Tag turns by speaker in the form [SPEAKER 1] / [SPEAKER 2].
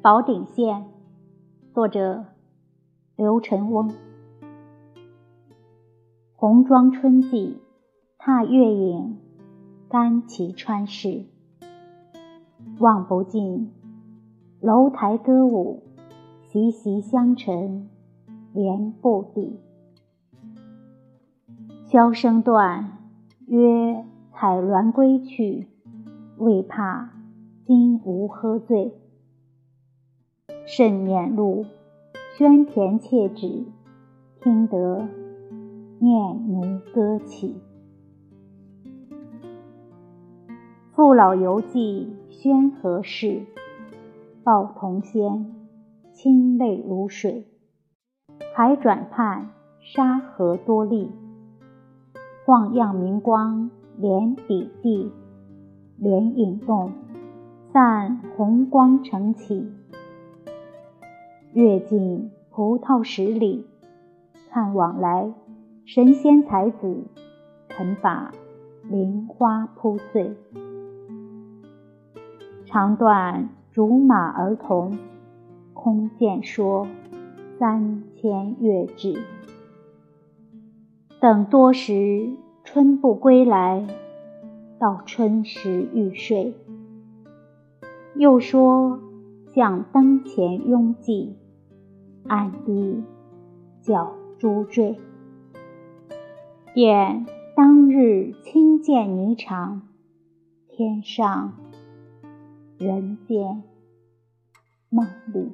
[SPEAKER 1] 宝鼎县，作者刘晨翁。红妆春季，踏月影，干骑川市。望不尽，楼台歌舞，习习相陈，连不抵。箫声断，曰采鸾归去，未怕金吾喝醉。甚念路，宣田切止，听得念奴歌起。父老犹记宣和事，报童先，清泪如水。海转畔，沙河多丽。晃漾明光连底地，莲影动，散红光成起。跃进葡萄十里，看往来神仙才子，肯把菱花铺碎。长断竹马儿童，空见说三千月至。等多时春不归来，到春时欲睡。又说向灯前拥挤。暗地叫珠坠，便当日亲见霓裳，天上人间梦里。